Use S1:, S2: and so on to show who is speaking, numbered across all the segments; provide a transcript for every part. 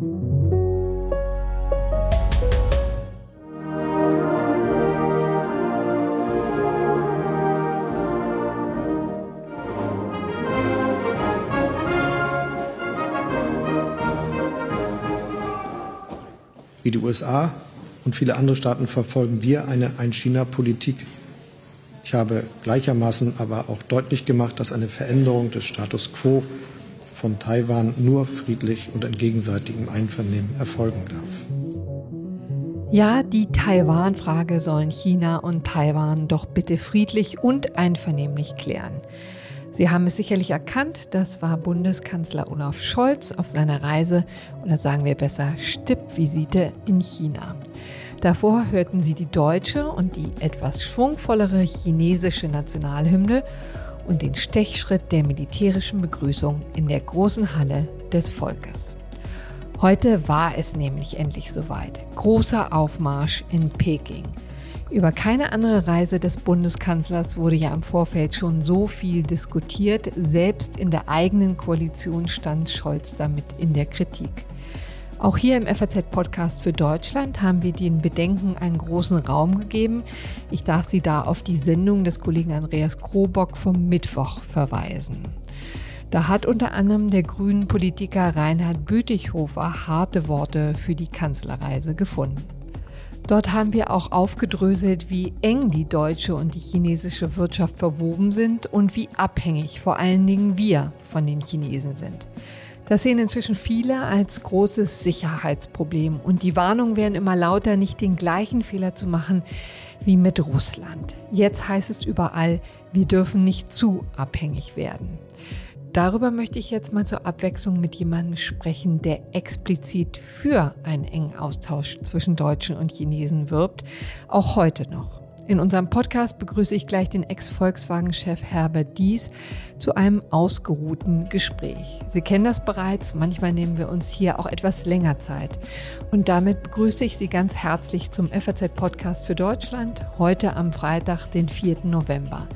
S1: Wie die USA und viele andere Staaten verfolgen wir eine Ein-China-Politik. Ich habe gleichermaßen aber auch deutlich gemacht, dass eine Veränderung des Status quo von Taiwan nur friedlich und in gegenseitigem Einvernehmen erfolgen darf.
S2: Ja, die Taiwan-Frage sollen China und Taiwan doch bitte friedlich und einvernehmlich klären. Sie haben es sicherlich erkannt, das war Bundeskanzler Olaf Scholz auf seiner Reise oder sagen wir besser Stippvisite in China. Davor hörten Sie die deutsche und die etwas schwungvollere chinesische Nationalhymne und den Stechschritt der militärischen Begrüßung in der großen Halle des Volkes. Heute war es nämlich endlich soweit. Großer Aufmarsch in Peking. Über keine andere Reise des Bundeskanzlers wurde ja im Vorfeld schon so viel diskutiert. Selbst in der eigenen Koalition stand Scholz damit in der Kritik. Auch hier im FAZ-Podcast für Deutschland haben wir den Bedenken einen großen Raum gegeben. Ich darf Sie da auf die Sendung des Kollegen Andreas Krobock vom Mittwoch verweisen. Da hat unter anderem der grünen Politiker Reinhard Bütikofer harte Worte für die Kanzlerreise gefunden. Dort haben wir auch aufgedröselt, wie eng die deutsche und die chinesische Wirtschaft verwoben sind und wie abhängig vor allen Dingen wir von den Chinesen sind. Das sehen inzwischen viele als großes Sicherheitsproblem und die Warnungen werden immer lauter, nicht den gleichen Fehler zu machen wie mit Russland. Jetzt heißt es überall, wir dürfen nicht zu abhängig werden. Darüber möchte ich jetzt mal zur Abwechslung mit jemandem sprechen, der explizit für einen engen Austausch zwischen Deutschen und Chinesen wirbt, auch heute noch. In unserem Podcast begrüße ich gleich den Ex-Volkswagen-Chef Herbert Dies zu einem ausgeruhten Gespräch. Sie kennen das bereits, manchmal nehmen wir uns hier auch etwas länger Zeit. Und damit begrüße ich Sie ganz herzlich zum FAZ-Podcast für Deutschland, heute am Freitag, den 4. November.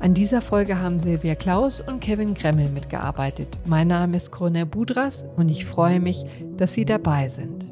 S2: An dieser Folge haben Silvia Klaus und Kevin Gremmel mitgearbeitet. Mein Name ist Cornel Budras und ich freue mich, dass Sie dabei sind.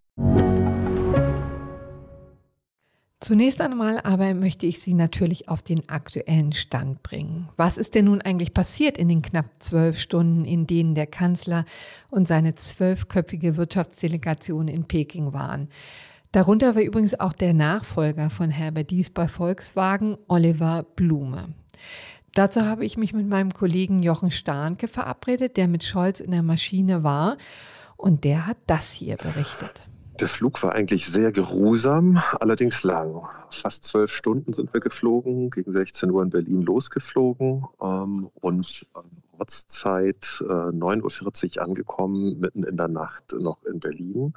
S2: Zunächst einmal aber möchte ich Sie natürlich auf den aktuellen Stand bringen. Was ist denn nun eigentlich passiert in den knapp zwölf Stunden, in denen der Kanzler und seine zwölfköpfige Wirtschaftsdelegation in Peking waren? Darunter war übrigens auch der Nachfolger von Herbert Dies bei Volkswagen, Oliver Blume. Dazu habe ich mich mit meinem Kollegen Jochen Starnke verabredet, der mit Scholz in der Maschine war. Und der hat das hier berichtet.
S3: Der Flug war eigentlich sehr geruhsam, allerdings lang. Fast zwölf Stunden sind wir geflogen, gegen 16 Uhr in Berlin losgeflogen ähm, und Ortszeit äh, 9.40 Uhr angekommen, mitten in der Nacht noch in Berlin.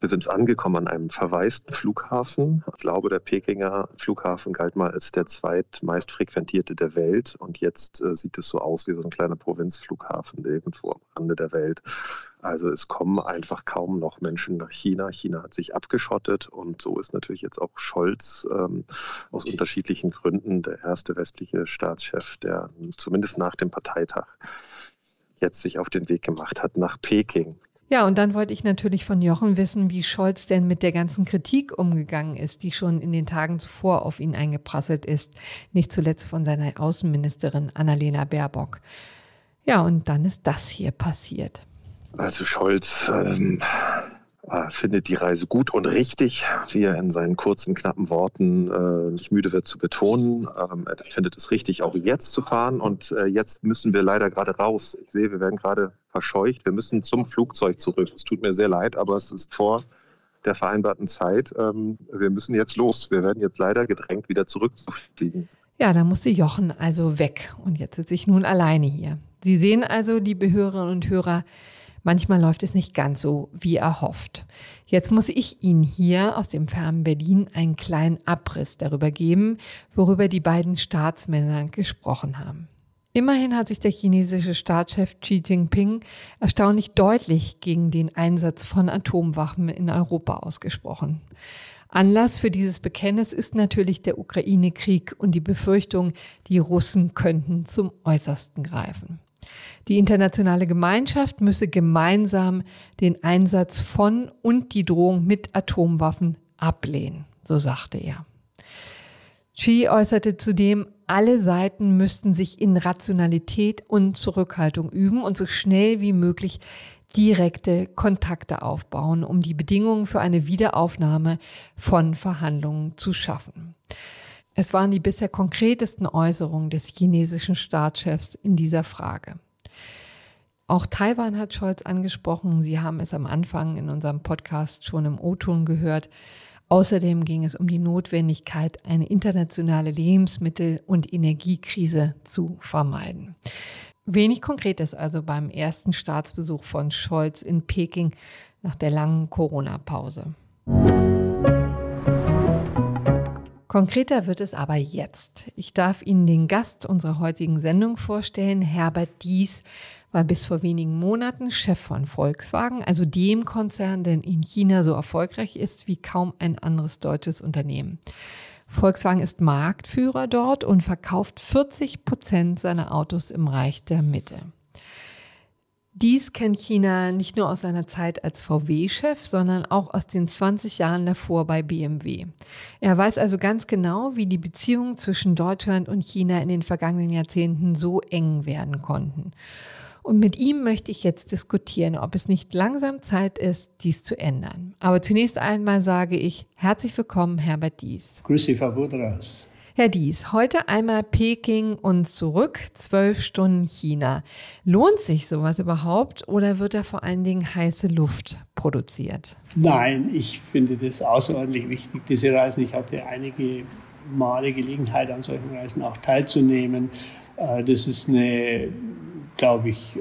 S3: Wir sind angekommen an einem verwaisten Flughafen. Ich glaube, der Pekinger Flughafen galt mal als der zweitmeist frequentierte der Welt. Und jetzt äh, sieht es so aus wie so ein kleiner Provinzflughafen irgendwo am Rande der Welt. Also es kommen einfach kaum noch Menschen nach China. China hat sich abgeschottet und so ist natürlich jetzt auch Scholz ähm, aus unterschiedlichen Gründen der erste westliche Staatschef, der zumindest nach dem Parteitag jetzt sich auf den Weg gemacht hat nach Peking.
S2: Ja, und dann wollte ich natürlich von Jochen wissen, wie Scholz denn mit der ganzen Kritik umgegangen ist, die schon in den Tagen zuvor auf ihn eingeprasselt ist, nicht zuletzt von seiner Außenministerin Annalena Baerbock. Ja, und dann ist das hier passiert.
S3: Also Scholz ähm, äh, findet die Reise gut und richtig, wie er in seinen kurzen, knappen Worten äh, nicht müde wird zu betonen. Ähm, er findet es richtig, auch jetzt zu fahren. Und äh, jetzt müssen wir leider gerade raus. Ich sehe, wir werden gerade verscheucht. Wir müssen zum Flugzeug zurück. Es tut mir sehr leid, aber es ist vor der vereinbarten Zeit. Ähm, wir müssen jetzt los. Wir werden jetzt leider gedrängt, wieder zurückzufliegen.
S2: Ja, da musste Jochen also weg und jetzt sitze ich nun alleine hier. Sie sehen also, liebe Hörerinnen und Hörer, manchmal läuft es nicht ganz so, wie erhofft. Jetzt muss ich Ihnen hier aus dem fernen Berlin einen kleinen Abriss darüber geben, worüber die beiden Staatsmänner gesprochen haben. Immerhin hat sich der chinesische Staatschef Xi Jinping erstaunlich deutlich gegen den Einsatz von Atomwaffen in Europa ausgesprochen. Anlass für dieses Bekenntnis ist natürlich der Ukraine-Krieg und die Befürchtung, die Russen könnten zum Äußersten greifen. Die internationale Gemeinschaft müsse gemeinsam den Einsatz von und die Drohung mit Atomwaffen ablehnen, so sagte er. Xi äußerte zudem, alle Seiten müssten sich in Rationalität und Zurückhaltung üben und so schnell wie möglich direkte Kontakte aufbauen, um die Bedingungen für eine Wiederaufnahme von Verhandlungen zu schaffen. Es waren die bisher konkretesten Äußerungen des chinesischen Staatschefs in dieser Frage. Auch Taiwan hat Scholz angesprochen. Sie haben es am Anfang in unserem Podcast schon im O-Ton gehört. Außerdem ging es um die Notwendigkeit, eine internationale Lebensmittel- und Energiekrise zu vermeiden. Wenig Konkretes also beim ersten Staatsbesuch von Scholz in Peking nach der langen Corona-Pause. Konkreter wird es aber jetzt. Ich darf Ihnen den Gast unserer heutigen Sendung vorstellen, Herbert Dies war bis vor wenigen Monaten Chef von Volkswagen, also dem Konzern, der in China so erfolgreich ist wie kaum ein anderes deutsches Unternehmen. Volkswagen ist Marktführer dort und verkauft 40 Prozent seiner Autos im Reich der Mitte. Dies kennt China nicht nur aus seiner Zeit als VW-Chef, sondern auch aus den 20 Jahren davor bei BMW. Er weiß also ganz genau, wie die Beziehungen zwischen Deutschland und China in den vergangenen Jahrzehnten so eng werden konnten. Und mit ihm möchte ich jetzt diskutieren, ob es nicht langsam Zeit ist, dies zu ändern. Aber zunächst einmal sage ich herzlich willkommen, Herbert Dies.
S4: Grüß Frau Budras.
S2: Herr Dies, heute einmal Peking und zurück, zwölf Stunden China. Lohnt sich sowas überhaupt oder wird da vor allen Dingen heiße Luft produziert?
S4: Nein, ich finde das außerordentlich wichtig, diese Reisen. Ich hatte einige Male Gelegenheit, an solchen Reisen auch teilzunehmen. Äh, das ist eine glaube ich,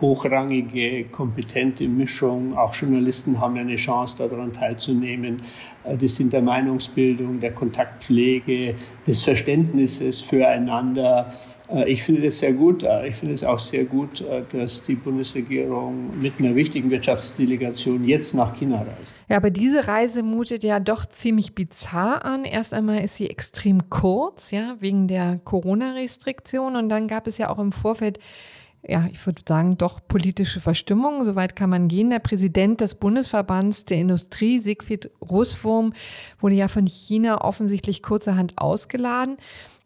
S4: hochrangige, kompetente Mischung. Auch Journalisten haben eine Chance, daran teilzunehmen. Äh, das sind der Meinungsbildung, der Kontaktpflege, des Verständnisses füreinander. Äh, ich finde das sehr gut. Äh, ich finde es auch sehr gut, dass die Bundesregierung mit einer wichtigen Wirtschaftsdelegation jetzt nach China reist.
S2: Ja, aber diese Reise mutet ja doch ziemlich bizarr an. Erst einmal ist sie extrem kurz, ja, wegen der Corona-Restriktion. Und dann gab es ja auch im Vorfeld ja, ich würde sagen, doch politische Verstimmung. Soweit kann man gehen. Der Präsident des Bundesverbands der Industrie, Siegfried Russwurm, wurde ja von China offensichtlich kurzerhand ausgeladen.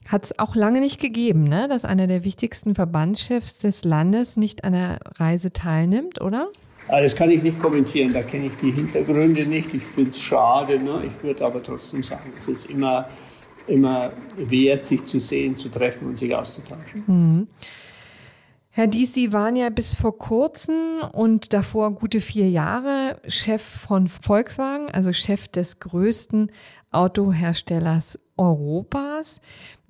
S2: Hat es auch lange nicht gegeben, ne? dass einer der wichtigsten Verbandschefs des Landes nicht an der Reise teilnimmt, oder?
S4: Ah, das kann ich nicht kommentieren, da kenne ich die Hintergründe nicht. Ich finde es schade. Ne? Ich würde aber trotzdem sagen, es ist immer, immer wert, sich zu sehen, zu treffen und sich auszutauschen. Mhm.
S2: Herr Dies, Sie waren ja bis vor kurzem und davor gute vier Jahre Chef von Volkswagen, also Chef des größten Autoherstellers Europas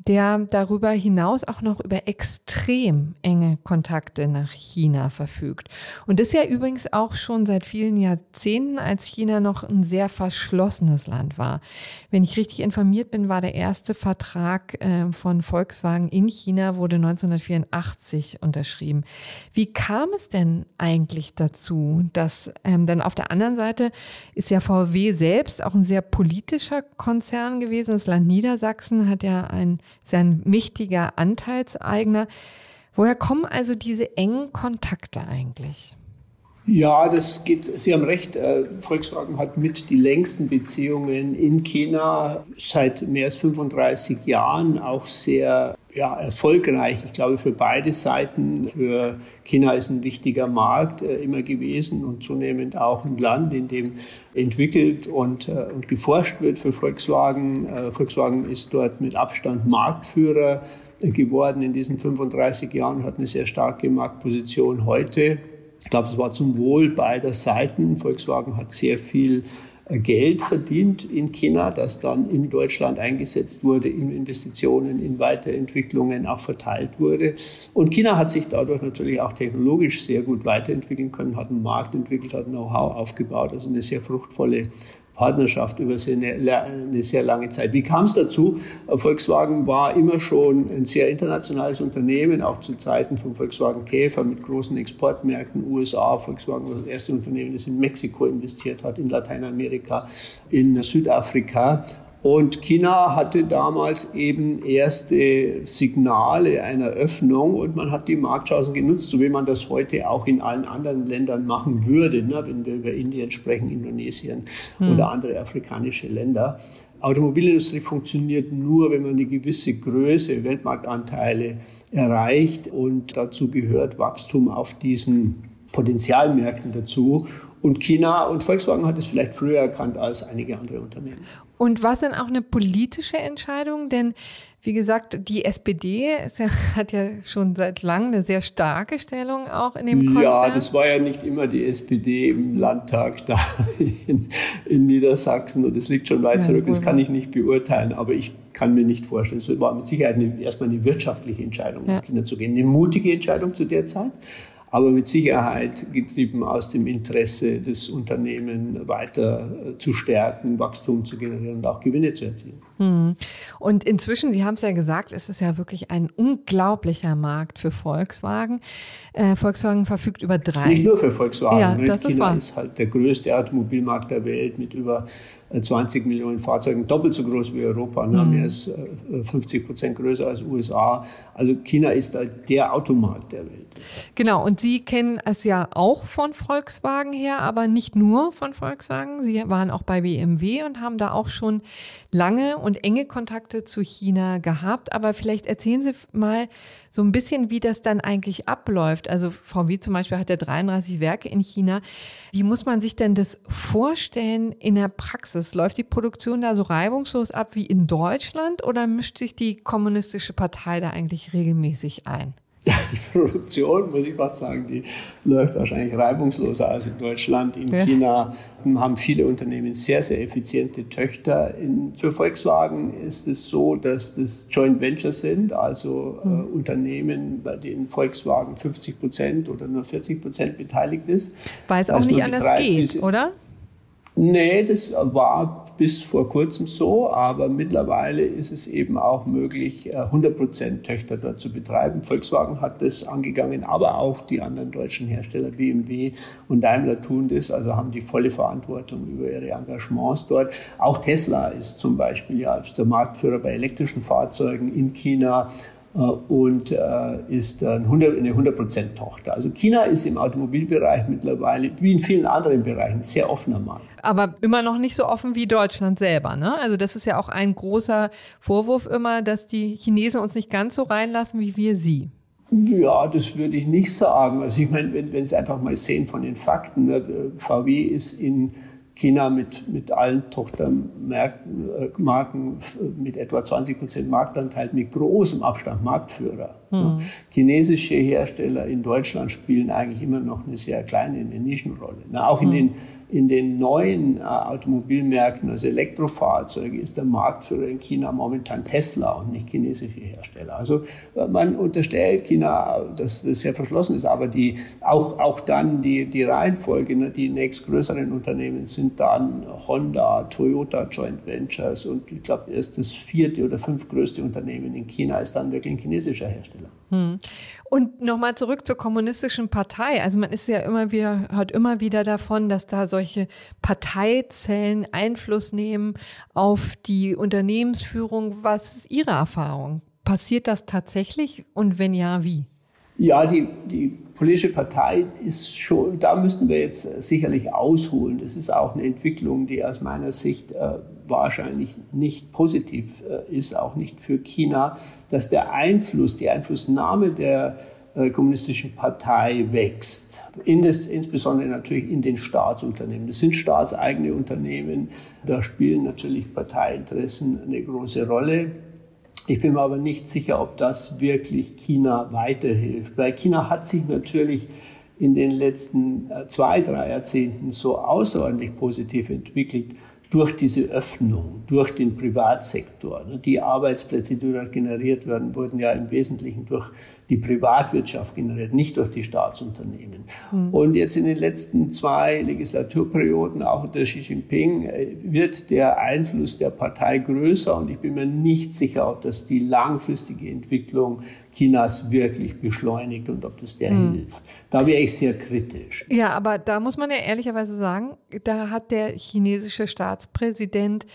S2: der darüber hinaus auch noch über extrem enge Kontakte nach China verfügt. Und das ja übrigens auch schon seit vielen Jahrzehnten, als China noch ein sehr verschlossenes Land war. Wenn ich richtig informiert bin, war der erste Vertrag äh, von Volkswagen in China wurde 1984 unterschrieben. Wie kam es denn eigentlich dazu, dass ähm, dann auf der anderen Seite ist ja VW selbst auch ein sehr politischer Konzern gewesen. Das Land Niedersachsen hat ja ein ist ja ein wichtiger Anteilseigner. Woher kommen also diese engen Kontakte eigentlich?
S4: Ja, das geht, Sie haben recht. Äh, Volkswagen hat mit die längsten Beziehungen in China seit mehr als 35 Jahren auch sehr ja, erfolgreich. Ich glaube, für beide Seiten. Für China ist ein wichtiger Markt äh, immer gewesen und zunehmend auch ein Land, in dem entwickelt und, äh, und geforscht wird für Volkswagen. Äh, Volkswagen ist dort mit Abstand Marktführer geworden in diesen 35 Jahren, hat eine sehr starke Marktposition heute. Ich glaube, es war zum Wohl beider Seiten. Volkswagen hat sehr viel Geld verdient in China, das dann in Deutschland eingesetzt wurde, in Investitionen, in Weiterentwicklungen auch verteilt wurde. Und China hat sich dadurch natürlich auch technologisch sehr gut weiterentwickeln können, hat einen Markt entwickelt, hat Know-how aufgebaut, also eine sehr fruchtvolle Partnerschaft über eine sehr lange Zeit. Wie kam es dazu? Volkswagen war immer schon ein sehr internationales Unternehmen, auch zu Zeiten von Volkswagen Käfer mit großen Exportmärkten, USA. Volkswagen war das erste Unternehmen, das in Mexiko investiert hat, in Lateinamerika, in Südafrika. Und China hatte damals eben erste Signale einer Öffnung und man hat die Marktchancen genutzt, so wie man das heute auch in allen anderen Ländern machen würde, ne, wenn wir über Indien sprechen, Indonesien hm. oder andere afrikanische Länder. Automobilindustrie funktioniert nur, wenn man eine gewisse Größe, Weltmarktanteile erreicht und dazu gehört Wachstum auf diesen Potenzialmärkten dazu. Und China und Volkswagen hat es vielleicht früher erkannt als einige andere Unternehmen.
S2: Und was denn auch eine politische Entscheidung? Denn wie gesagt, die SPD ja, hat ja schon seit langem eine sehr starke Stellung auch in dem Konzern.
S4: Ja, das war ja nicht immer die SPD im Landtag da in, in Niedersachsen und das liegt schon weit ja, zurück. Das kann ich nicht beurteilen, aber ich kann mir nicht vorstellen. Es war mit Sicherheit eine, erstmal eine wirtschaftliche Entscheidung, ja. China zu gehen. Eine mutige Entscheidung zu der Zeit aber mit Sicherheit getrieben aus dem Interesse des Unternehmens weiter äh, zu stärken, Wachstum zu generieren und auch Gewinne zu erzielen.
S2: Hm. Und inzwischen, Sie haben es ja gesagt, es ist ja wirklich ein unglaublicher Markt für Volkswagen. Äh, Volkswagen verfügt über drei.
S4: Nicht nur für Volkswagen.
S2: Ja, ne? das
S4: China
S2: ist, wahr.
S4: ist halt der größte Automobilmarkt der Welt mit über 20 äh, Millionen Fahrzeugen, doppelt so groß wie Europa, ne? Mhm. mehr als 50 Prozent größer als USA. Also China ist halt der Automarkt der Welt.
S2: Genau, und Sie kennen es ja auch von Volkswagen her, aber nicht nur von Volkswagen. Sie waren auch bei BMW und haben da auch schon lange und enge Kontakte zu China gehabt. Aber vielleicht erzählen Sie mal so ein bisschen, wie das dann eigentlich abläuft. Also VW zum Beispiel hat ja 33 Werke in China. Wie muss man sich denn das vorstellen in der Praxis? Läuft die Produktion da so reibungslos ab wie in Deutschland oder mischt sich die kommunistische Partei da eigentlich regelmäßig ein?
S4: Die Produktion, muss ich fast sagen, die läuft wahrscheinlich reibungsloser als in Deutschland. In ja. China haben viele Unternehmen sehr, sehr effiziente Töchter. In, für Volkswagen ist es so, dass das Joint Ventures sind, also äh, Unternehmen, bei denen Volkswagen 50 Prozent oder nur 40 Prozent beteiligt ist.
S2: Weil es auch nicht anders geht, oder?
S4: Nee, das war bis vor kurzem so, aber mittlerweile ist es eben auch möglich, 100% äh, Töchter dort zu betreiben. Volkswagen hat das angegangen, aber auch die anderen deutschen Hersteller, BMW und Daimler tun das, also haben die volle Verantwortung über ihre Engagements dort. Auch Tesla ist zum Beispiel ja der Marktführer bei elektrischen Fahrzeugen in China und äh, ist eine 100% Tochter. Also China ist im Automobilbereich mittlerweile, wie in vielen anderen Bereichen, sehr offener Markt.
S2: Aber immer noch nicht so offen wie Deutschland selber. Ne? Also das ist ja auch ein großer Vorwurf immer, dass die Chinesen uns nicht ganz so reinlassen, wie wir sie.
S4: Ja, das würde ich nicht sagen. Also ich meine, wenn, wenn Sie einfach mal sehen von den Fakten, ne, VW ist in China mit, mit allen Tochtermarken äh, mit etwa 20 Prozent Marktanteil mit großem Abstand Marktführer. Mhm. Chinesische Hersteller in Deutschland spielen eigentlich immer noch eine sehr kleine eine Nischenrolle. Na, auch in mhm. den in den neuen äh, Automobilmärkten, also Elektrofahrzeuge, ist der Marktführer in China momentan Tesla und nicht chinesische Hersteller. Also äh, man unterstellt China, dass das sehr verschlossen ist, aber die, auch, auch dann die, die Reihenfolge, ne, die nächstgrößeren Unternehmen sind dann Honda, Toyota Joint Ventures und ich glaube erst das vierte oder fünftgrößte Unternehmen in China ist dann wirklich ein chinesischer Hersteller. Hm.
S2: Und nochmal zurück zur kommunistischen Partei. Also man ist ja immer wieder, hört immer wieder davon, dass da solche Parteizellen Einfluss nehmen auf die Unternehmensführung. Was ist Ihre Erfahrung? Passiert das tatsächlich und wenn ja, wie?
S4: Ja, die, die politische Partei ist schon, da müssten wir jetzt sicherlich ausholen. Das ist auch eine Entwicklung, die aus meiner Sicht äh, wahrscheinlich nicht positiv äh, ist, auch nicht für China, dass der Einfluss, die Einflussnahme der äh, kommunistischen Partei wächst. In das, insbesondere natürlich in den Staatsunternehmen. Das sind staatseigene Unternehmen. Da spielen natürlich Parteiinteressen eine große Rolle. Ich bin mir aber nicht sicher, ob das wirklich China weiterhilft, weil China hat sich natürlich in den letzten äh, zwei, drei Jahrzehnten so außerordentlich positiv entwickelt durch diese Öffnung, durch den Privatsektor. Die Arbeitsplätze, die dort generiert werden, wurden ja im Wesentlichen durch die Privatwirtschaft generiert, nicht durch die Staatsunternehmen. Mhm. Und jetzt in den letzten zwei Legislaturperioden, auch unter Xi Jinping, äh, wird der Einfluss der Partei größer und ich bin mir nicht sicher, ob das die langfristige Entwicklung Chinas wirklich beschleunigt und ob das der mhm. hilft. Da wäre ich sehr kritisch.
S2: Ja, aber da muss man ja ehrlicherweise sagen, da hat der chinesische Staatspräsident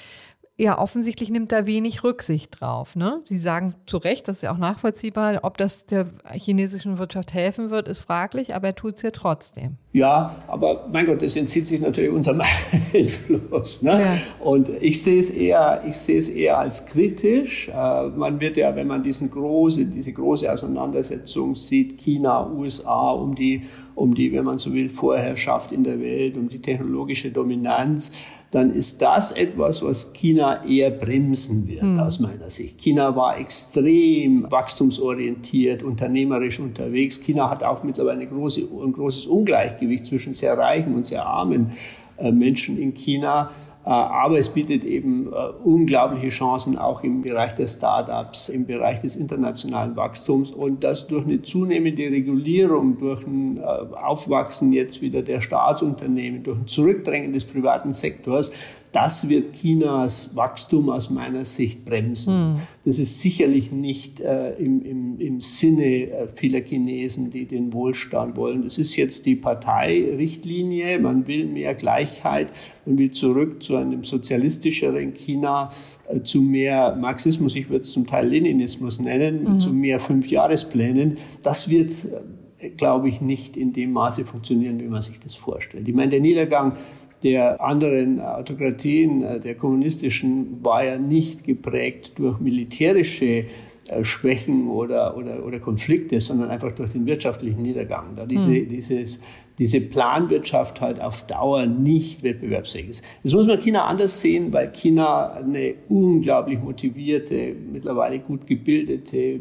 S2: ja, offensichtlich nimmt da wenig Rücksicht drauf. Ne? Sie sagen zu Recht, das ist ja auch nachvollziehbar, ob das der chinesischen Wirtschaft helfen wird, ist fraglich, aber er tut es ja trotzdem.
S4: Ja, aber mein Gott, das entzieht sich natürlich unserem Einfluss. Ne? Ja. Und ich sehe es eher, ich sehe es eher als kritisch. Äh, man wird ja, wenn man diesen große, diese große Auseinandersetzung sieht, China, USA, um die, um die, wenn man so will, Vorherrschaft in der Welt, um die technologische Dominanz, dann ist das etwas, was China eher bremsen wird, mhm. aus meiner Sicht. China war extrem wachstumsorientiert, unternehmerisch unterwegs. China hat auch mittlerweile große, ein großes Ungleichgewicht zwischen sehr reichen und sehr armen äh, Menschen in China. Äh, aber es bietet eben äh, unglaubliche Chancen auch im Bereich der Startups, im Bereich des internationalen Wachstums. Und das durch eine zunehmende Regulierung, durch ein äh, Aufwachsen jetzt wieder der Staatsunternehmen, durch ein Zurückdrängen des privaten Sektors, das wird Chinas Wachstum aus meiner Sicht bremsen. Mhm. Das ist sicherlich nicht äh, im, im, im Sinne äh, vieler Chinesen, die den Wohlstand wollen. Das ist jetzt die Parteirichtlinie. Man will mehr Gleichheit. Man will zurück zu einem sozialistischeren China, äh, zu mehr Marxismus. Ich würde es zum Teil Leninismus nennen, mhm. zu mehr Fünfjahresplänen. Das wird äh, glaube ich, nicht in dem Maße funktionieren, wie man sich das vorstellt. Ich meine, der Niedergang der anderen Autokratien, äh, der kommunistischen, war ja nicht geprägt durch militärische äh, Schwächen oder, oder, oder Konflikte, sondern einfach durch den wirtschaftlichen Niedergang. Da diese, mhm. dieses, diese Planwirtschaft halt auf Dauer nicht wettbewerbsfähig ist. Das muss man China anders sehen, weil China eine unglaublich motivierte, mittlerweile gut gebildete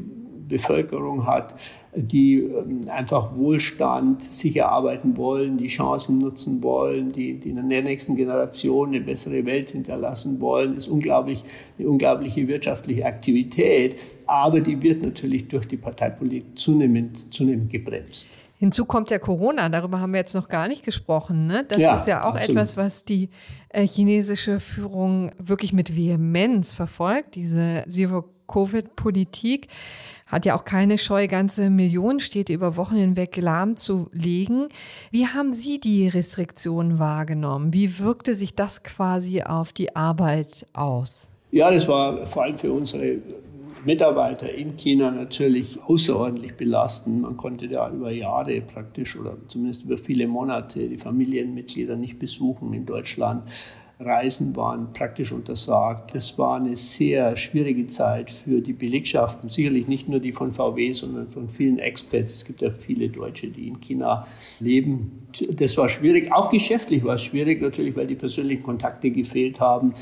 S4: Bevölkerung hat, die ähm, einfach Wohlstand sich erarbeiten wollen, die Chancen nutzen wollen, die, die in der nächsten Generation eine bessere Welt hinterlassen wollen, ist unglaublich, eine unglaubliche wirtschaftliche Aktivität, aber die wird natürlich durch die Parteipolitik zunehmend, zunehmend gebremst.
S2: Hinzu kommt ja Corona, darüber haben wir jetzt noch gar nicht gesprochen. Ne? Das ja, ist ja auch absolut. etwas, was die äh, chinesische Führung wirklich mit Vehemenz verfolgt, diese Zero-Covid-Politik hat ja auch keine Scheu, ganze Millionen Städte über Wochen hinweg lahmzulegen. Wie haben Sie die Restriktionen wahrgenommen? Wie wirkte sich das quasi auf die Arbeit aus?
S4: Ja, das war vor allem für unsere Mitarbeiter in China natürlich außerordentlich belastend. Man konnte da über Jahre praktisch oder zumindest über viele Monate die Familienmitglieder nicht besuchen in Deutschland. Reisen waren praktisch untersagt. Es war eine sehr schwierige Zeit für die Belegschaften, sicherlich nicht nur die von VW, sondern von vielen Expats. Es gibt ja viele Deutsche, die in China leben. Das war schwierig. Auch geschäftlich war es schwierig, natürlich, weil die persönlichen Kontakte gefehlt haben.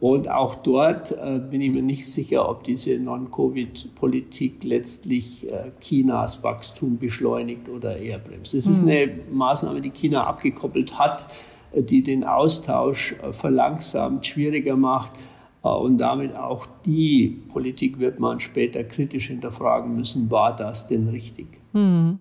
S4: Und auch dort äh, bin ich mir nicht sicher, ob diese Non-Covid-Politik letztlich äh, Chinas Wachstum beschleunigt oder eher bremst. Es ist hm. eine Maßnahme, die China abgekoppelt hat die den Austausch äh, verlangsamt, schwieriger macht. Äh, und damit auch die Politik wird man später kritisch hinterfragen müssen, war das denn richtig? Hm.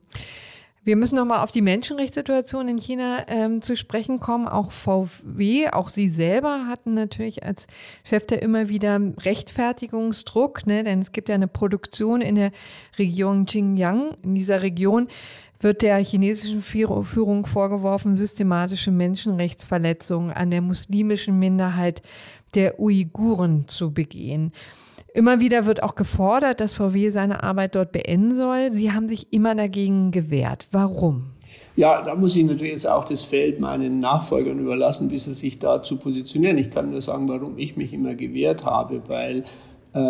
S2: Wir müssen nochmal auf die Menschenrechtssituation in China ähm, zu sprechen kommen. Auch VW, auch Sie selber hatten natürlich als Chef der immer wieder Rechtfertigungsdruck, ne? denn es gibt ja eine Produktion in der Region Xinjiang. In dieser Region wird der chinesischen Führung vorgeworfen, systematische Menschenrechtsverletzungen an der muslimischen Minderheit der Uiguren zu begehen. Immer wieder wird auch gefordert, dass VW seine Arbeit dort beenden soll. Sie haben sich immer dagegen gewehrt. Warum?
S4: Ja, da muss ich natürlich jetzt auch das Feld meinen Nachfolgern überlassen, wie sie sich dazu positionieren. Ich kann nur sagen, warum ich mich immer gewehrt habe, weil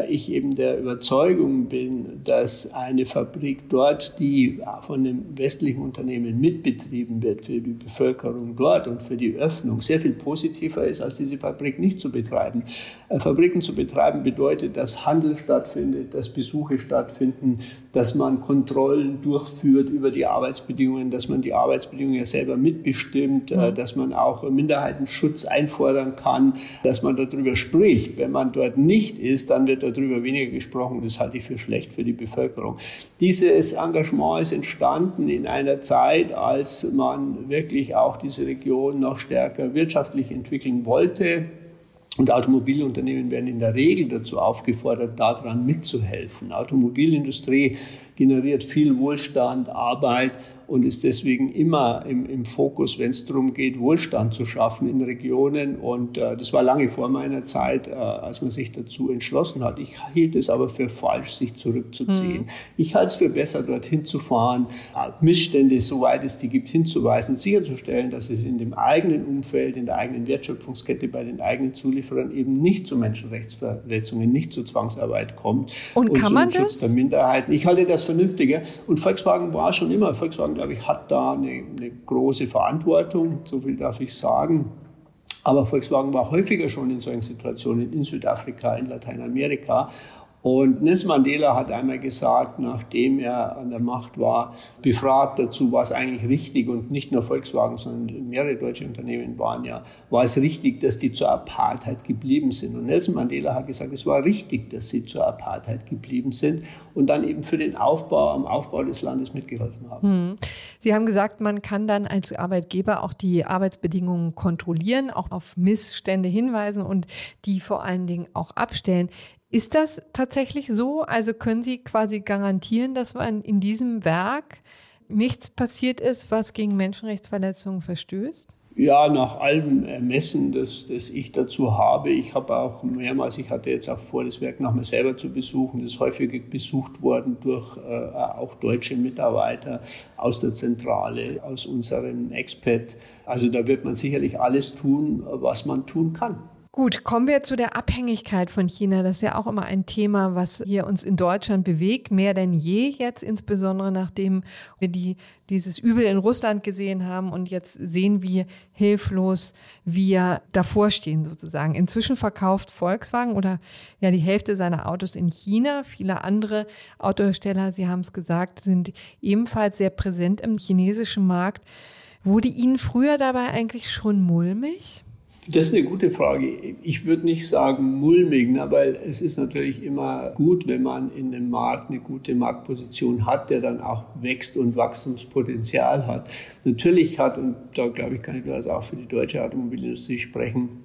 S4: ich eben der Überzeugung bin, dass eine Fabrik dort, die von einem westlichen Unternehmen mitbetrieben wird, für die Bevölkerung dort und für die Öffnung sehr viel positiver ist, als diese Fabrik nicht zu betreiben. Äh, Fabriken zu betreiben bedeutet, dass Handel stattfindet, dass Besuche stattfinden, dass man Kontrollen durchführt über die Arbeitsbedingungen, dass man die Arbeitsbedingungen ja selber mitbestimmt, äh, mhm. dass man auch Minderheitenschutz einfordern kann, dass man darüber spricht. Wenn man dort nicht ist, dann wird darüber weniger gesprochen. Das halte ich für schlecht für die Bevölkerung. Dieses Engagement ist entstanden in einer Zeit, als man wirklich auch diese Region noch stärker wirtschaftlich entwickeln wollte. Und Automobilunternehmen werden in der Regel dazu aufgefordert, daran mitzuhelfen. Automobilindustrie generiert viel Wohlstand, Arbeit und ist deswegen immer im, im Fokus, wenn es darum geht, Wohlstand zu schaffen in Regionen. Und äh, das war lange vor meiner Zeit, äh, als man sich dazu entschlossen hat. Ich hielt es aber für falsch, sich zurückzuziehen. Mhm. Ich halte es für besser, dorthin zu fahren, äh, Missstände, soweit es die gibt, hinzuweisen, sicherzustellen, dass es in dem eigenen Umfeld, in der eigenen Wertschöpfungskette, bei den eigenen Zulieferern eben nicht zu Menschenrechtsverletzungen, nicht zu Zwangsarbeit kommt.
S2: Und, und kann man
S4: Schutz das? der Minderheiten. Ich halte das vernünftiger. Und Volkswagen war schon immer, Volkswagen glaube ich, hat da eine, eine große Verantwortung, so viel darf ich sagen. Aber Volkswagen war häufiger schon in solchen Situationen in Südafrika, in Lateinamerika und Nelson Mandela hat einmal gesagt, nachdem er an der Macht war, befragt dazu, war es eigentlich richtig und nicht nur Volkswagen, sondern mehrere deutsche Unternehmen waren ja, war es richtig, dass die zur Apartheid geblieben sind. Und Nelson Mandela hat gesagt, es war richtig, dass sie zur Apartheid geblieben sind und dann eben für den Aufbau, am Aufbau des Landes mitgeholfen haben. Hm.
S2: Sie haben gesagt, man kann dann als Arbeitgeber auch die Arbeitsbedingungen kontrollieren, auch auf Missstände hinweisen und die vor allen Dingen auch abstellen. Ist das tatsächlich so? Also können Sie quasi garantieren, dass man in diesem Werk nichts passiert ist, was gegen Menschenrechtsverletzungen verstößt?
S4: Ja, nach allem Ermessen, das, das ich dazu habe. Ich habe auch mehrmals, ich hatte jetzt auch vor, das Werk nach mir selber zu besuchen. Das ist häufig besucht worden durch äh, auch deutsche Mitarbeiter aus der Zentrale, aus unserem Expat. Also da wird man sicherlich alles tun, was man tun kann.
S2: Gut, kommen wir zu der Abhängigkeit von China. Das ist ja auch immer ein Thema, was hier uns in Deutschland bewegt, mehr denn je jetzt, insbesondere nachdem wir die, dieses Übel in Russland gesehen haben und jetzt sehen, wie hilflos wir davor stehen sozusagen. Inzwischen verkauft Volkswagen oder ja die Hälfte seiner Autos in China. Viele andere Autohersteller, Sie haben es gesagt, sind ebenfalls sehr präsent im chinesischen Markt. Wurde Ihnen früher dabei eigentlich schon mulmig?
S4: Das ist eine gute Frage. Ich würde nicht sagen mulmig, ne, weil es ist natürlich immer gut, wenn man in einem Markt eine gute Marktposition hat, der dann auch wächst und Wachstumspotenzial hat. Natürlich hat, und da glaube ich, kann ich das auch für die deutsche Automobilindustrie sprechen,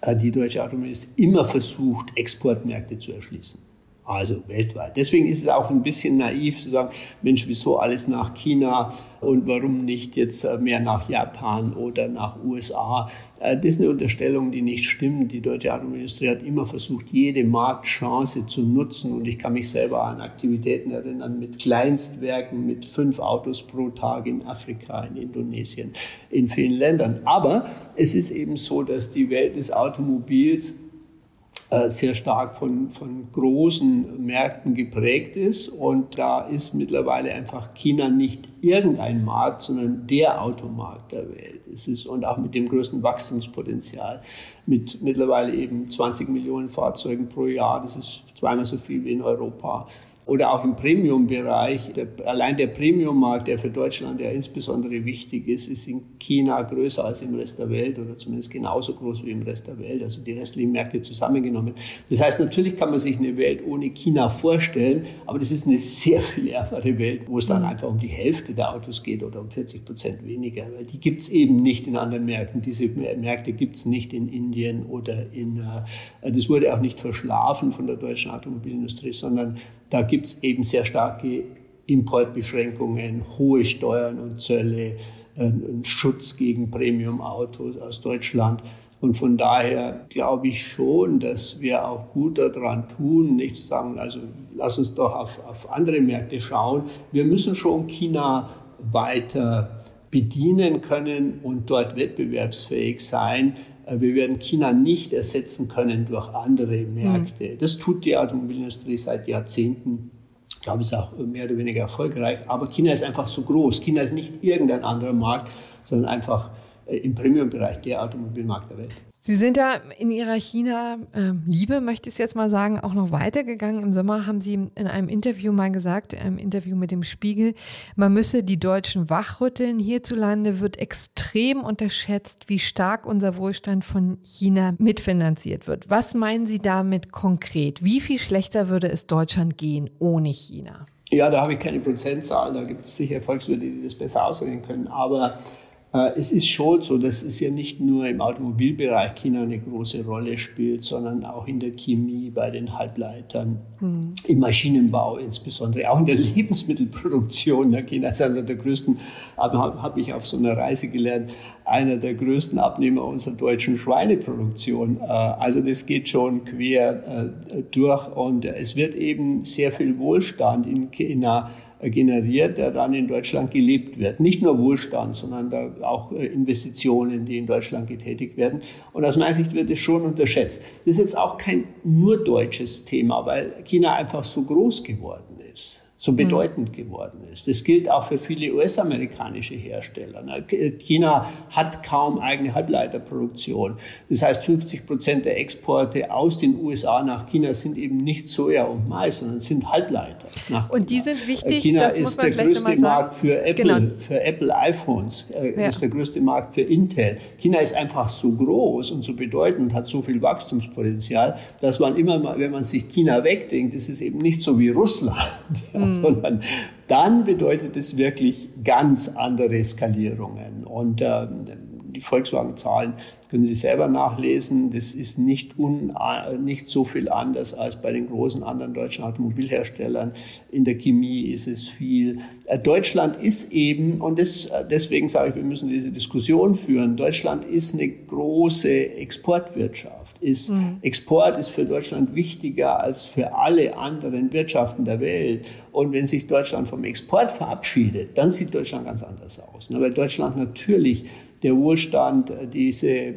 S4: äh, die deutsche Automobilindustrie immer versucht, Exportmärkte zu erschließen also weltweit. Deswegen ist es auch ein bisschen naiv zu sagen, Mensch, wieso alles nach China und warum nicht jetzt äh, mehr nach Japan oder nach USA? Äh, das ist eine Unterstellung, die nicht stimmt. Die deutsche Automobilindustrie hat immer versucht, jede Marktchance zu nutzen und ich kann mich selber an Aktivitäten erinnern mit Kleinstwerken, mit fünf Autos pro Tag in Afrika, in Indonesien, in vielen Ländern. Aber es ist eben so, dass die Welt des Automobils sehr stark von, von großen Märkten geprägt ist. Und da ist mittlerweile einfach China nicht irgendein Markt, sondern der Automarkt der Welt. Es ist, und auch mit dem größten Wachstumspotenzial. Mit mittlerweile eben 20 Millionen Fahrzeugen pro Jahr. Das ist zweimal so viel wie in Europa oder auch im Premium-Bereich. Allein der Premium-Markt, der für Deutschland ja insbesondere wichtig ist, ist in China größer als im Rest der Welt oder zumindest genauso groß wie im Rest der Welt, also die restlichen Märkte zusammengenommen. Das heißt, natürlich kann man sich eine Welt ohne China vorstellen, aber das ist eine sehr viel ärmere Welt, wo es dann mhm. einfach um die Hälfte der Autos geht oder um 40 Prozent weniger, weil die gibt es eben nicht in anderen Märkten. Diese Märkte gibt es nicht in Indien oder in, äh, das wurde auch nicht verschlafen von der deutschen Automobilindustrie, sondern da gibt es eben sehr starke Importbeschränkungen, hohe Steuern und Zölle, einen Schutz gegen Premium-Autos aus Deutschland. Und von daher glaube ich schon, dass wir auch gut daran tun, nicht zu sagen, also lass uns doch auf, auf andere Märkte schauen. Wir müssen schon China weiter bedienen können und dort wettbewerbsfähig sein. Äh, wir werden China nicht ersetzen können durch andere Märkte. Mhm. Das tut die Automobilindustrie seit Jahrzehnten. Ich glaube, ist auch mehr oder weniger erfolgreich. Aber China ist einfach so groß. China ist nicht irgendein anderer Markt, sondern einfach äh, im Premium-Bereich der Automobilmarkt der Welt.
S2: Sie sind da in Ihrer China-Liebe, möchte ich es jetzt mal sagen, auch noch weitergegangen. Im Sommer haben Sie in einem Interview mal gesagt, im Interview mit dem Spiegel, man müsse die Deutschen wachrütteln. Hierzulande wird extrem unterschätzt, wie stark unser Wohlstand von China mitfinanziert wird. Was meinen Sie damit konkret? Wie viel schlechter würde es Deutschland gehen ohne China?
S4: Ja, da habe ich keine Prozentzahl. Da gibt es sicher Volkswirte, die das besser ausrechnen können. Aber es ist schon so, dass es ja nicht nur im Automobilbereich China eine große Rolle spielt, sondern auch in der Chemie, bei den Halbleitern, mhm. im Maschinenbau insbesondere, auch in der Lebensmittelproduktion. China ist einer der größten, habe ich auf so einer Reise gelernt, einer der größten Abnehmer unserer deutschen Schweineproduktion. Äh, also das geht schon quer äh, durch und es wird eben sehr viel Wohlstand in China generiert, der dann in Deutschland gelebt wird. Nicht nur Wohlstand, sondern auch äh, Investitionen, die in Deutschland getätigt werden. Und aus meiner Sicht wird es schon unterschätzt. Das ist jetzt auch kein nur deutsches Thema, weil China einfach so groß geworden ist so hm. bedeutend geworden ist. Das gilt auch für viele US-amerikanische Hersteller. China hat kaum eigene Halbleiterproduktion. Das heißt, 50 Prozent der Exporte aus den USA nach China sind eben nicht Soja und Mais, sondern sind Halbleiter.
S2: und die sind wichtig.
S4: China ist der größte Markt für Apple, genau. für Apple iPhones. Äh, ja. Ist der größte Markt für Intel. China ist einfach so groß und so bedeutend, hat so viel Wachstumspotenzial, dass man immer mal, wenn man sich China wegdenkt, ist es eben nicht so wie Russland. Ja, Mhm. sondern dann bedeutet es wirklich ganz andere Skalierungen. Und äh, die Volkswagen-Zahlen können Sie selber nachlesen. Das ist nicht, un, nicht so viel anders als bei den großen anderen deutschen Automobilherstellern. In der Chemie ist es viel. Äh, Deutschland ist eben, und das, deswegen sage ich, wir müssen diese Diskussion führen, Deutschland ist eine große Exportwirtschaft. Ist, mhm. Export ist für Deutschland wichtiger als für alle anderen Wirtschaften der Welt. Und wenn sich Deutschland vom Export verabschiedet, dann sieht Deutschland ganz anders aus. Ne? Weil Deutschland natürlich der Wohlstand, diese,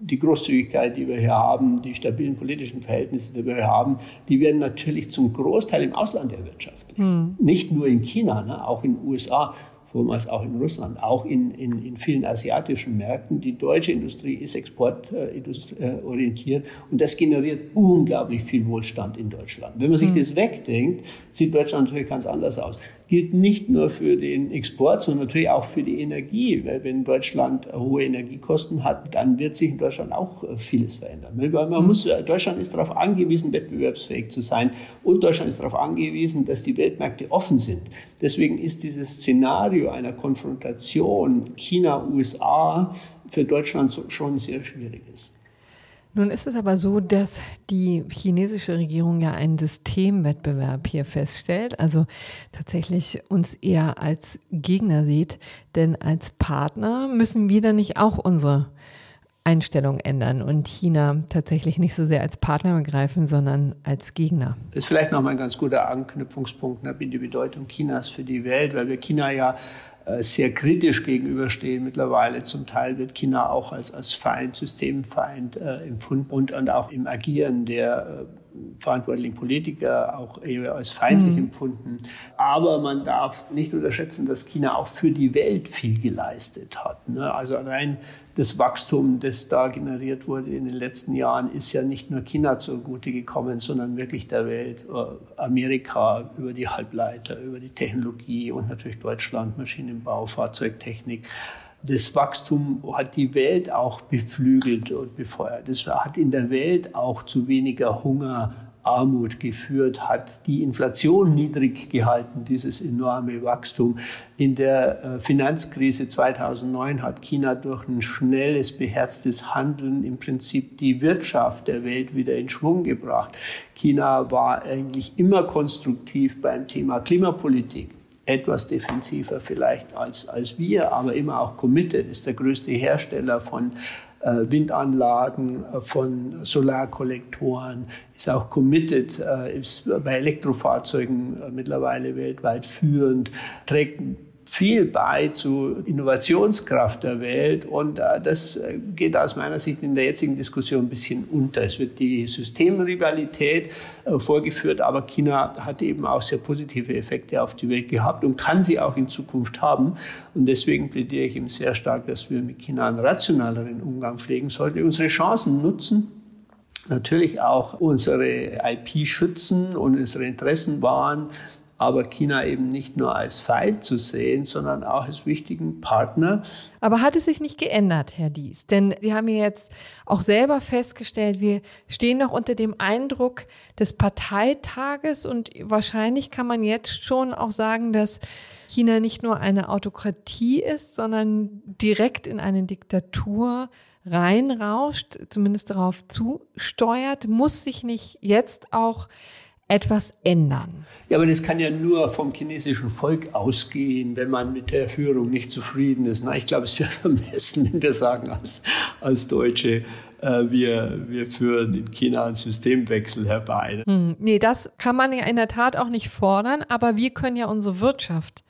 S4: die Großzügigkeit, die wir hier haben, die stabilen politischen Verhältnisse, die wir hier haben, die werden natürlich zum Großteil im Ausland erwirtschaftet. Mhm. Nicht nur in China, ne, auch in den USA vormals auch in Russland, auch in, in, in vielen asiatischen Märkten. Die deutsche Industrie ist exportorientiert und das generiert unglaublich viel Wohlstand in Deutschland. Wenn man sich mhm. das wegdenkt, sieht Deutschland natürlich ganz anders aus gilt nicht nur für den Export, sondern natürlich auch für die Energie. Weil wenn Deutschland hohe Energiekosten hat, dann wird sich in Deutschland auch äh, vieles verändern. Weil man mhm. muss, äh, Deutschland ist darauf angewiesen, wettbewerbsfähig zu sein und Deutschland ist darauf angewiesen, dass die Weltmärkte offen sind. Deswegen ist dieses Szenario einer Konfrontation China-USA für Deutschland schon sehr schwierig ist.
S2: Nun ist es aber so, dass die chinesische Regierung ja einen Systemwettbewerb hier feststellt, also tatsächlich uns eher als Gegner sieht, denn als Partner müssen wir dann nicht auch unsere Einstellung ändern und China tatsächlich nicht so sehr als Partner begreifen, sondern als Gegner.
S4: Das ist vielleicht nochmal ein ganz guter Anknüpfungspunkt, ne, die Bedeutung Chinas für die Welt, weil wir China ja sehr kritisch gegenüberstehen. Mittlerweile zum Teil wird China auch als, als Feind, Systemfeind äh, empfunden und, und auch im Agieren der äh, verantwortlichen Politiker auch eher als feindlich mhm. empfunden. Aber man darf nicht unterschätzen, dass China auch für die Welt viel geleistet hat. Ne? Also allein das Wachstum, das da generiert wurde in den letzten Jahren, ist ja nicht nur China zugute gekommen, sondern wirklich der Welt. Äh, Amerika über die Halbleiter, über die Technologie und natürlich Deutschland, Maschinenbau, Fahrzeugtechnik das Wachstum hat die Welt auch beflügelt und befeuert. Das hat in der Welt auch zu weniger Hunger, Armut geführt, hat die Inflation niedrig gehalten, dieses enorme Wachstum. In der äh, Finanzkrise 2009 hat China durch ein schnelles, beherztes Handeln im Prinzip die Wirtschaft der Welt wieder in Schwung gebracht. China war eigentlich immer konstruktiv beim Thema Klimapolitik etwas defensiver vielleicht als, als wir, aber immer auch committed, ist der größte Hersteller von äh, Windanlagen, äh, von Solarkollektoren, ist auch committed, äh, ist bei Elektrofahrzeugen mittlerweile weltweit führend, trägt viel bei zu Innovationskraft der Welt. Und äh, das äh, geht aus meiner Sicht in der jetzigen Diskussion ein bisschen unter. Es wird die Systemrivalität äh, vorgeführt, aber China hat eben auch sehr positive Effekte auf die Welt gehabt und kann sie auch in Zukunft haben. Und deswegen plädiere ich eben sehr stark, dass wir mit China einen rationaleren Umgang pflegen sollten, unsere Chancen nutzen natürlich auch unsere IP schützen und unsere Interessen wahren, aber China eben nicht nur als Feind zu sehen, sondern auch als wichtigen Partner.
S2: Aber hat es sich nicht geändert, Herr Dies? Denn Sie haben ja jetzt auch selber festgestellt, wir stehen noch unter dem Eindruck des Parteitages und wahrscheinlich kann man jetzt schon auch sagen, dass China nicht nur eine Autokratie ist, sondern direkt in eine Diktatur reinrauscht, zumindest darauf zusteuert, muss sich nicht jetzt auch etwas ändern.
S4: Ja, aber das kann ja nur vom chinesischen Volk ausgehen, wenn man mit der Führung nicht zufrieden ist. Na, ich glaube, es wäre vermessen, wenn wir sagen als, als Deutsche, äh, wir, wir führen in China einen Systemwechsel herbei.
S2: Hm, nee, das kann man ja in der Tat auch nicht fordern, aber wir können ja unsere Wirtschaft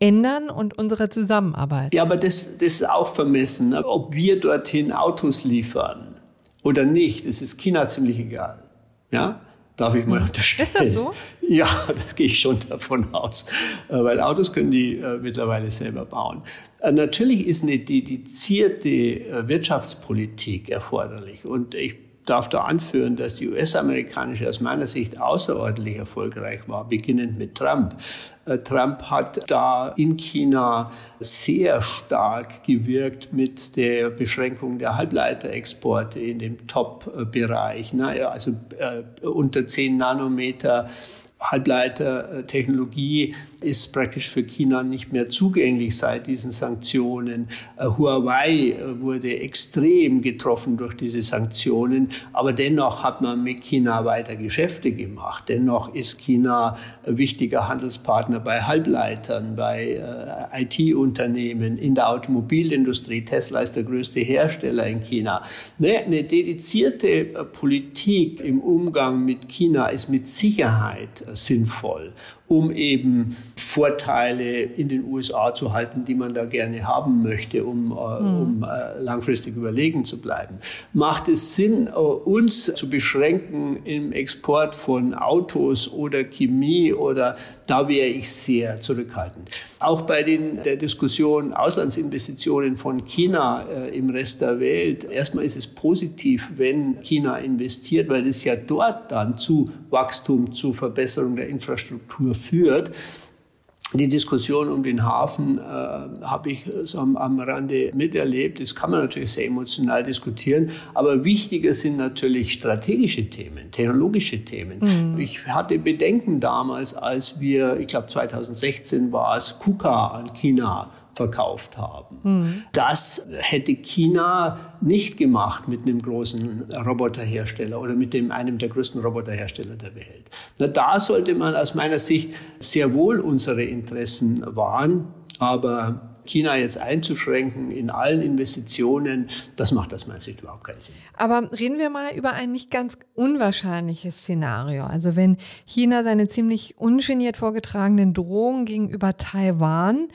S2: ändern und unsere Zusammenarbeit.
S4: Ja, aber das, das ist auch vermessen. Ob wir dorthin Autos liefern oder nicht, das ist China ziemlich egal. Ja? Darf ich mal unterstellen.
S2: Ist das so?
S4: Ja, das gehe ich schon davon aus. Äh, weil Autos können die äh, mittlerweile selber bauen. Äh, natürlich ist eine dedizierte Wirtschaftspolitik erforderlich. Und ich darf da anführen, dass die US-amerikanische aus meiner Sicht außerordentlich erfolgreich war, beginnend mit Trump. Äh, Trump hat da in China sehr stark gewirkt mit der Beschränkung der Halbleiterexporte in dem Top-Bereich. Also äh, unter 10 Nanometer Halbleitertechnologie ist praktisch für China nicht mehr zugänglich seit diesen Sanktionen. Äh, Huawei äh, wurde extrem getroffen durch diese Sanktionen, aber dennoch hat man mit China weiter Geschäfte gemacht. Dennoch ist China wichtiger Handelspartner bei Halbleitern, bei äh, IT-Unternehmen, in der Automobilindustrie. Tesla ist der größte Hersteller in China. Ne, eine dedizierte Politik im Umgang mit China ist mit Sicherheit sinnvoll um eben Vorteile in den USA zu halten, die man da gerne haben möchte, um, äh, mhm. um äh, langfristig überlegen zu bleiben. Macht es Sinn, äh, uns zu beschränken im Export von Autos oder Chemie oder da wäre ich sehr zurückhaltend. Auch bei den, der Diskussion Auslandsinvestitionen von China äh, im Rest der Welt. Erstmal ist es positiv, wenn China investiert, weil es ja dort dann zu Wachstum, zu Verbesserung der Infrastruktur führt. Die Diskussion um den Hafen äh, habe ich so am, am Rande miterlebt. Das kann man natürlich sehr emotional diskutieren. Aber wichtiger sind natürlich strategische Themen, technologische Themen. Mhm. Ich hatte Bedenken damals, als wir, ich glaube 2016 war es, KUKA an China verkauft haben. Mhm. Das hätte China nicht gemacht mit einem großen Roboterhersteller oder mit dem, einem der größten Roboterhersteller der Welt. Na, da sollte man aus meiner Sicht sehr wohl unsere Interessen wahren, aber China jetzt einzuschränken in allen Investitionen, das macht aus meiner Sicht überhaupt keinen Sinn.
S2: Aber reden wir mal über ein nicht ganz unwahrscheinliches Szenario. Also wenn China seine ziemlich ungeniert vorgetragenen Drohungen gegenüber Taiwan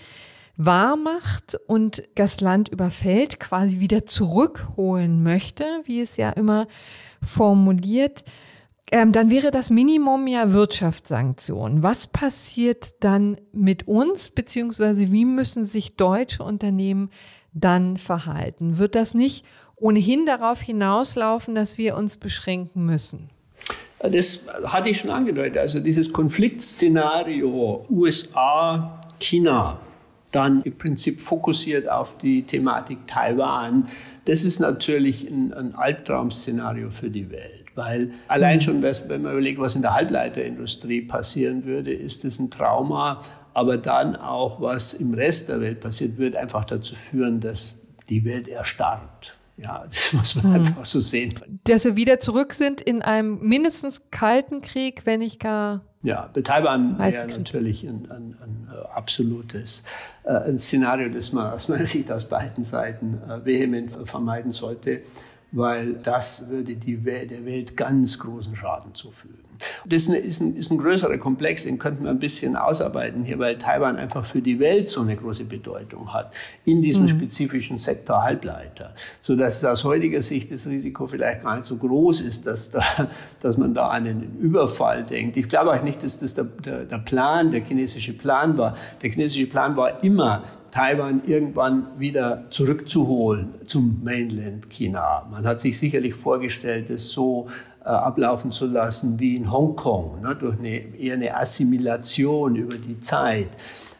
S2: wahr macht und das Land überfällt, quasi wieder zurückholen möchte, wie es ja immer formuliert, ähm, dann wäre das Minimum ja Wirtschaftssanktionen. Was passiert dann mit uns, beziehungsweise wie müssen sich deutsche Unternehmen dann verhalten? Wird das nicht ohnehin darauf hinauslaufen, dass wir uns beschränken müssen?
S4: Das hatte ich schon angedeutet. Also dieses Konfliktszenario USA, China, dann im Prinzip fokussiert auf die Thematik Taiwan. Das ist natürlich ein, ein Albtraum-Szenario für die Welt. Weil allein schon, wenn man überlegt, was in der Halbleiterindustrie passieren würde, ist das ein Trauma. Aber dann auch, was im Rest der Welt passiert, wird einfach dazu führen, dass die Welt erstarrt. Ja, das muss man hm. einfach so sehen.
S2: Dass wir wieder zurück sind in einem mindestens kalten Krieg, wenn nicht gar.
S4: Ja, Taiwan wäre natürlich ein, ein, ein äh, absolutes äh, ein Szenario, das man aus meiner Sicht aus beiden Seiten äh, vehement vermeiden sollte. Weil das würde Welt, der Welt ganz großen Schaden zufügen. Das ist ein, ist ein größerer Komplex, den könnten wir ein bisschen ausarbeiten hier, weil Taiwan einfach für die Welt so eine große Bedeutung hat in diesem mhm. spezifischen Sektor Halbleiter, so dass es aus heutiger Sicht das Risiko vielleicht gar nicht so groß ist, dass da, dass man da an einen Überfall denkt. Ich glaube auch nicht, dass das der, der, der Plan, der chinesische Plan war. Der chinesische Plan war immer, Taiwan irgendwann wieder zurückzuholen zum Mainland China. Man hat sich sicherlich vorgestellt, es so äh, ablaufen zu lassen wie in Hongkong, ne, durch eine, eher eine Assimilation über die Zeit.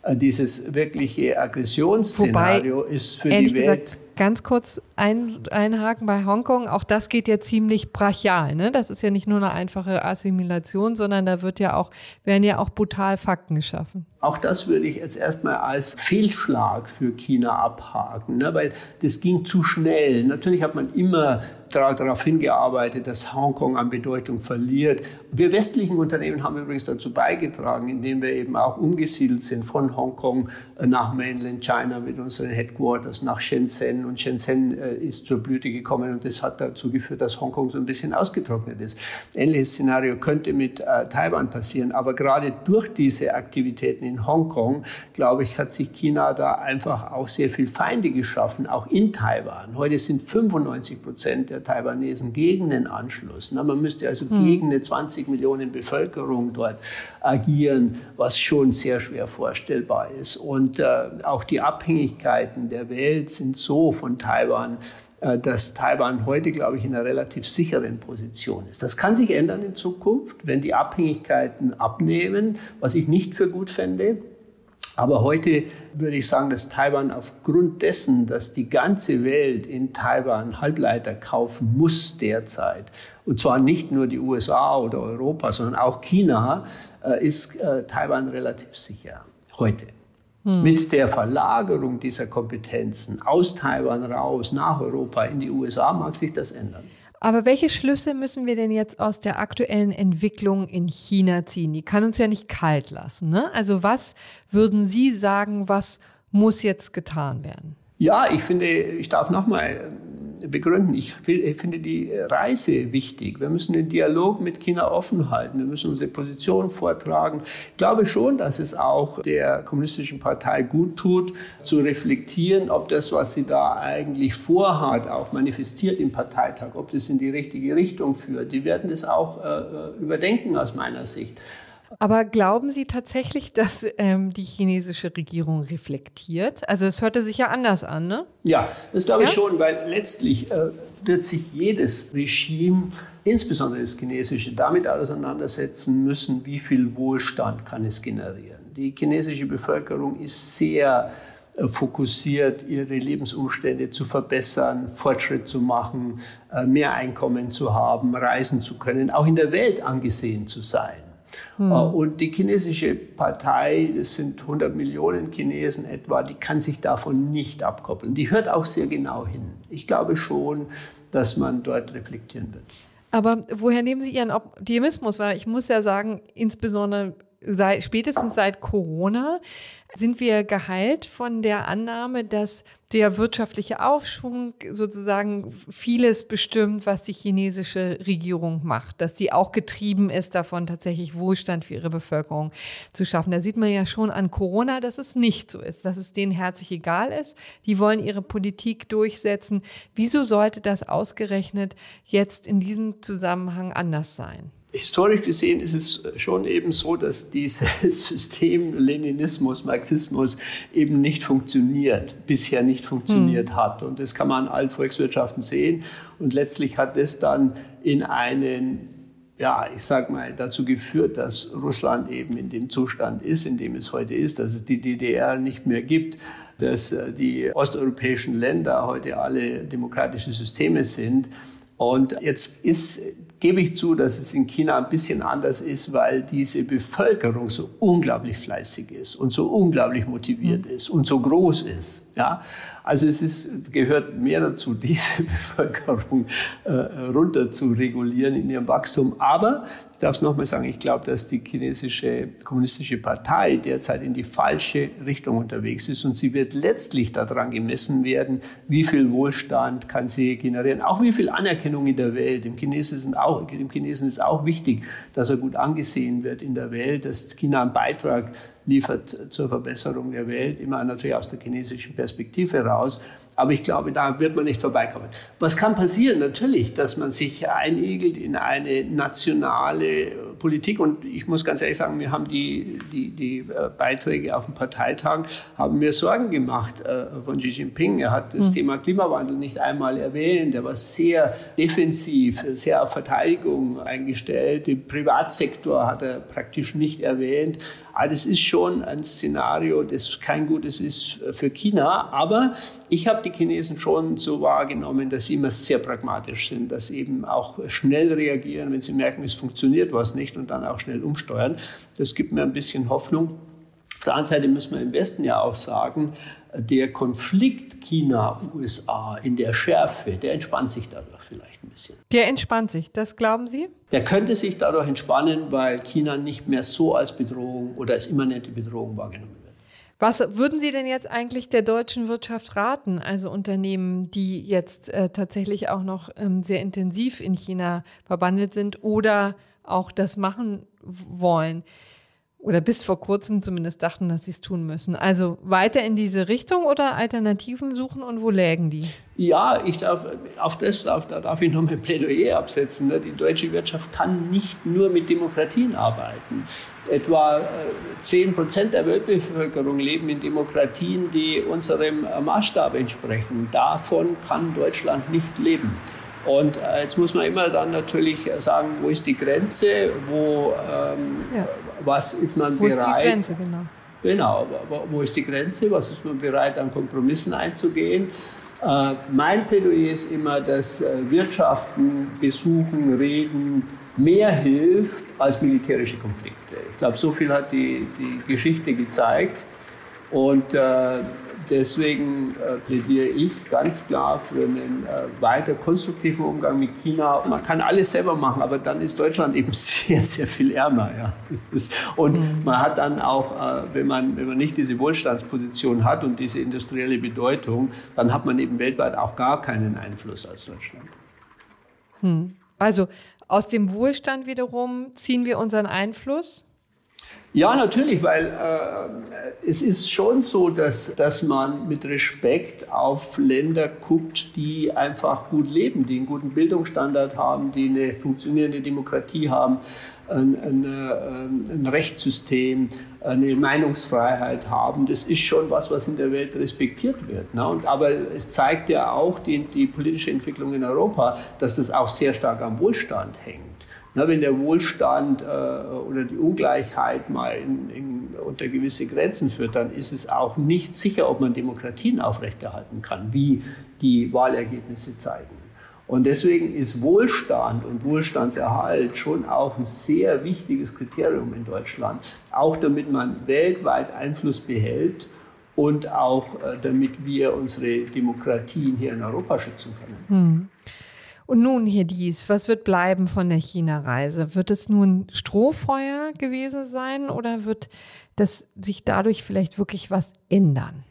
S4: Äh, dieses wirkliche Aggressionsszenario Wobei, ist für die Welt.
S2: Gesagt, ganz kurz ein, einhaken bei Hongkong. Auch das geht ja ziemlich brachial. Ne? Das ist ja nicht nur eine einfache Assimilation, sondern da wird ja auch, werden ja auch brutal Fakten geschaffen.
S4: Auch das würde ich jetzt erstmal als Fehlschlag für China abhaken, ne? weil das ging zu schnell. Natürlich hat man immer darauf hingearbeitet, dass Hongkong an Bedeutung verliert. Wir westlichen Unternehmen haben übrigens dazu beigetragen, indem wir eben auch umgesiedelt sind von Hongkong nach Mainland China mit unseren Headquarters nach Shenzhen. Und Shenzhen äh, ist zur Blüte gekommen und das hat dazu geführt, dass Hongkong so ein bisschen ausgetrocknet ist. Ähnliches Szenario könnte mit äh, Taiwan passieren. Aber gerade durch diese Aktivitäten in Hongkong, glaube ich, hat sich China da einfach auch sehr viel Feinde geschaffen, auch in Taiwan. Heute sind 95 Prozent der Taiwanesen gegen den Anschluss. man müsste also hm. gegen eine 20 Millionen Bevölkerung dort agieren, was schon sehr schwer vorstellbar ist. Und äh, auch die Abhängigkeiten der Welt sind so von Taiwan, äh, dass Taiwan heute, glaube ich, in einer relativ sicheren Position ist. Das kann sich ändern in Zukunft, wenn die Abhängigkeiten abnehmen, was ich nicht für gut fände. Aber heute würde ich sagen, dass Taiwan aufgrund dessen, dass die ganze Welt in Taiwan Halbleiter kaufen muss derzeit, und zwar nicht nur die USA oder Europa, sondern auch China, äh, ist äh, Taiwan relativ sicher heute. Hm. Mit der Verlagerung dieser Kompetenzen aus Taiwan raus nach Europa in die USA mag sich das ändern.
S2: Aber welche Schlüsse müssen wir denn jetzt aus der aktuellen Entwicklung in China ziehen? Die kann uns ja nicht kalt lassen. Ne? Also was würden Sie sagen, was muss jetzt getan werden?
S4: Ja, ich finde, ich darf nochmal begründen. Ich, ich, finde die Reise wichtig. Wir müssen den Dialog mit China offen halten. Wir müssen unsere Position vortragen. Ich glaube schon, dass es auch der kommunistischen Partei gut tut, zu reflektieren, ob das, was sie da eigentlich vorhat, auch manifestiert im Parteitag, ob das in die richtige Richtung führt. Die werden das auch äh, überdenken aus meiner Sicht.
S2: Aber glauben Sie tatsächlich, dass ähm, die chinesische Regierung reflektiert? Also es hörte sich ja anders an, ne?
S4: Ja, das glaube ich ja? schon, weil letztlich äh, wird sich jedes Regime, insbesondere das chinesische, damit auseinandersetzen müssen, wie viel Wohlstand kann es generieren. Die chinesische Bevölkerung ist sehr äh, fokussiert, ihre Lebensumstände zu verbessern, Fortschritt zu machen, äh, mehr Einkommen zu haben, reisen zu können, auch in der Welt angesehen zu sein. Hm. Äh, und die chinesische Partei, das sind 100 Millionen Chinesen etwa, die kann sich davon nicht abkoppeln. Die hört auch sehr genau hin. Ich glaube schon, dass man dort reflektieren wird.
S2: Aber woher nehmen Sie Ihren Optimismus? Weil ich muss ja sagen, insbesondere seit, spätestens seit Corona sind wir geheilt von der Annahme, dass der wirtschaftliche Aufschwung sozusagen vieles bestimmt, was die chinesische Regierung macht, dass sie auch getrieben ist davon, tatsächlich Wohlstand für ihre Bevölkerung zu schaffen. Da sieht man ja schon an Corona, dass es nicht so ist, dass es denen herzlich egal ist. Die wollen ihre Politik durchsetzen. Wieso sollte das ausgerechnet jetzt in diesem Zusammenhang anders sein?
S4: Historisch gesehen ist es schon eben so, dass dieses System Leninismus, Marxismus eben nicht funktioniert, bisher nicht funktioniert hm. hat. Und das kann man in allen Volkswirtschaften sehen. Und letztlich hat es dann in einen ja, ich sag mal, dazu geführt, dass Russland eben in dem Zustand ist, in dem es heute ist, dass es die DDR nicht mehr gibt, dass äh, die osteuropäischen Länder heute alle demokratische Systeme sind. Und jetzt ist gebe ich zu, dass es in China ein bisschen anders ist, weil diese Bevölkerung so unglaublich fleißig ist und so unglaublich motiviert ist und so groß ist. Ja, also es ist, gehört mehr dazu, diese Bevölkerung äh, runter zu regulieren in ihrem Wachstum. Aber darf es nochmal sagen, ich glaube, dass die chinesische kommunistische Partei derzeit in die falsche Richtung unterwegs ist und sie wird letztlich daran gemessen werden, wie viel Wohlstand kann sie generieren, auch wie viel Anerkennung in der Welt. Dem Chinesen, auch, dem Chinesen ist auch wichtig, dass er gut angesehen wird in der Welt, dass China einen Beitrag liefert zur Verbesserung der Welt, immer natürlich aus der chinesischen Perspektive raus. Aber ich glaube, da wird man nicht vorbeikommen. Was kann passieren? Natürlich, dass man sich einigelt in eine nationale Politik. Und ich muss ganz ehrlich sagen, wir haben die, die, die äh, Beiträge auf dem Parteitag, haben mir Sorgen gemacht äh, von Xi Jinping. Er hat das mhm. Thema Klimawandel nicht einmal erwähnt. Er war sehr defensiv, sehr auf Verteidigung eingestellt. Den Privatsektor hat er praktisch nicht erwähnt. Aber das ist schon ein Szenario, das kein gutes ist für China. Aber ich habe die Chinesen schon so wahrgenommen, dass sie immer sehr pragmatisch sind, dass sie eben auch schnell reagieren, wenn sie merken, es funktioniert was nicht und dann auch schnell umsteuern. Das gibt mir ein bisschen Hoffnung. Auf der anderen Seite müssen wir im Westen ja auch sagen, der Konflikt China-USA in der Schärfe, der entspannt sich dadurch vielleicht ein bisschen.
S2: Der entspannt sich, das glauben Sie?
S4: Der könnte sich dadurch entspannen, weil China nicht mehr so als Bedrohung oder als immanente Bedrohung wahrgenommen wird.
S2: Was würden Sie denn jetzt eigentlich der deutschen Wirtschaft raten, also Unternehmen, die jetzt äh, tatsächlich auch noch ähm, sehr intensiv in China verbandelt sind oder auch das machen wollen? Oder bis vor kurzem zumindest dachten, dass sie es tun müssen. Also weiter in diese Richtung oder Alternativen suchen und wo lägen die?
S4: Ja, ich darf, auf das darf, da darf ich noch mein Plädoyer absetzen. Ne? Die deutsche Wirtschaft kann nicht nur mit Demokratien arbeiten. Etwa 10 äh, Prozent der Weltbevölkerung leben in Demokratien, die unserem Maßstab entsprechen. Davon kann Deutschland nicht leben. Und äh, jetzt muss man immer dann natürlich sagen, wo ist die Grenze, wo, ähm, ja. was ist man wo bereit. Wo ist die Grenze, genau. Genau, wo ist die Grenze, was ist man bereit, an Kompromissen einzugehen. Äh, mein Plädoyer ist immer, dass äh, Wirtschaften, Besuchen, Reden mehr hilft als militärische Konflikte. Ich glaube, so viel hat die, die Geschichte gezeigt. Und äh, Deswegen äh, plädiere ich ganz klar für einen äh, weiter konstruktiven Umgang mit China. Man kann alles selber machen, aber dann ist Deutschland eben sehr, sehr viel ärmer. Ja. Und mhm. man hat dann auch, äh, wenn, man, wenn man nicht diese Wohlstandsposition hat und diese industrielle Bedeutung, dann hat man eben weltweit auch gar keinen Einfluss als Deutschland.
S2: Hm. Also aus dem Wohlstand wiederum ziehen wir unseren Einfluss
S4: ja, natürlich, weil äh, es ist schon so, dass, dass man mit Respekt auf Länder guckt, die einfach gut leben, die einen guten Bildungsstandard haben, die eine funktionierende Demokratie haben, ein, ein, äh, ein Rechtssystem, eine Meinungsfreiheit haben. Das ist schon was, was in der Welt respektiert wird. Ne? Und, aber es zeigt ja auch die, die politische Entwicklung in Europa, dass es auch sehr stark am Wohlstand hängt. Na, wenn der Wohlstand äh, oder die Ungleichheit mal in, in, unter gewisse Grenzen führt, dann ist es auch nicht sicher, ob man Demokratien aufrechterhalten kann, wie die Wahlergebnisse zeigen. Und deswegen ist Wohlstand und Wohlstandserhalt schon auch ein sehr wichtiges Kriterium in Deutschland, auch damit man weltweit Einfluss behält und auch äh, damit wir unsere Demokratien hier in Europa schützen können. Hm.
S2: Und nun hier dies, was wird bleiben von der China-Reise? Wird es nun Strohfeuer gewesen sein oder wird das sich dadurch vielleicht wirklich was ändern?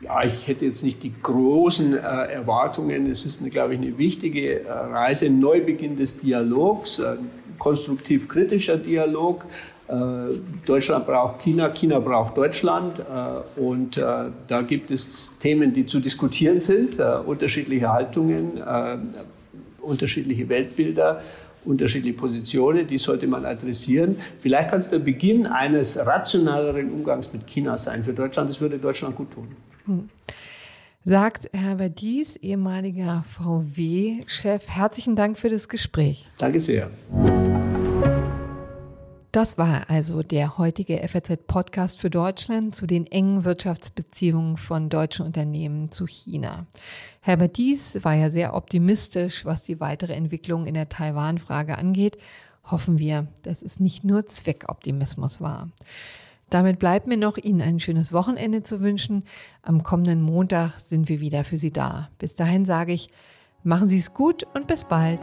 S4: Ja, ich hätte jetzt nicht die großen äh, Erwartungen. Es ist, eine, glaube ich, eine wichtige äh, Reise, Neubeginn des Dialogs, ein konstruktiv-kritischer Dialog. Äh, Deutschland braucht China, China braucht Deutschland. Äh, und äh, da gibt es Themen, die zu diskutieren sind, unterschiedliche Haltungen, unterschiedliche Weltbilder, unterschiedliche Positionen, die sollte man adressieren. Vielleicht kann es der Beginn eines rationaleren Umgangs mit China sein für Deutschland. Das würde Deutschland gut tun. Hm.
S2: Sagt Herbert Dies, ehemaliger VW-Chef. Herzlichen Dank für das Gespräch.
S4: Danke sehr.
S2: Das war also der heutige FAZ-Podcast für Deutschland zu den engen Wirtschaftsbeziehungen von deutschen Unternehmen zu China. Herbert Dies war ja sehr optimistisch, was die weitere Entwicklung in der Taiwan-Frage angeht. Hoffen wir, dass es nicht nur Zweckoptimismus war. Damit bleibt mir noch, Ihnen ein schönes Wochenende zu wünschen. Am kommenden Montag sind wir wieder für Sie da. Bis dahin sage ich, machen Sie es gut und bis bald.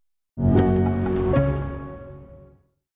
S5: thank you.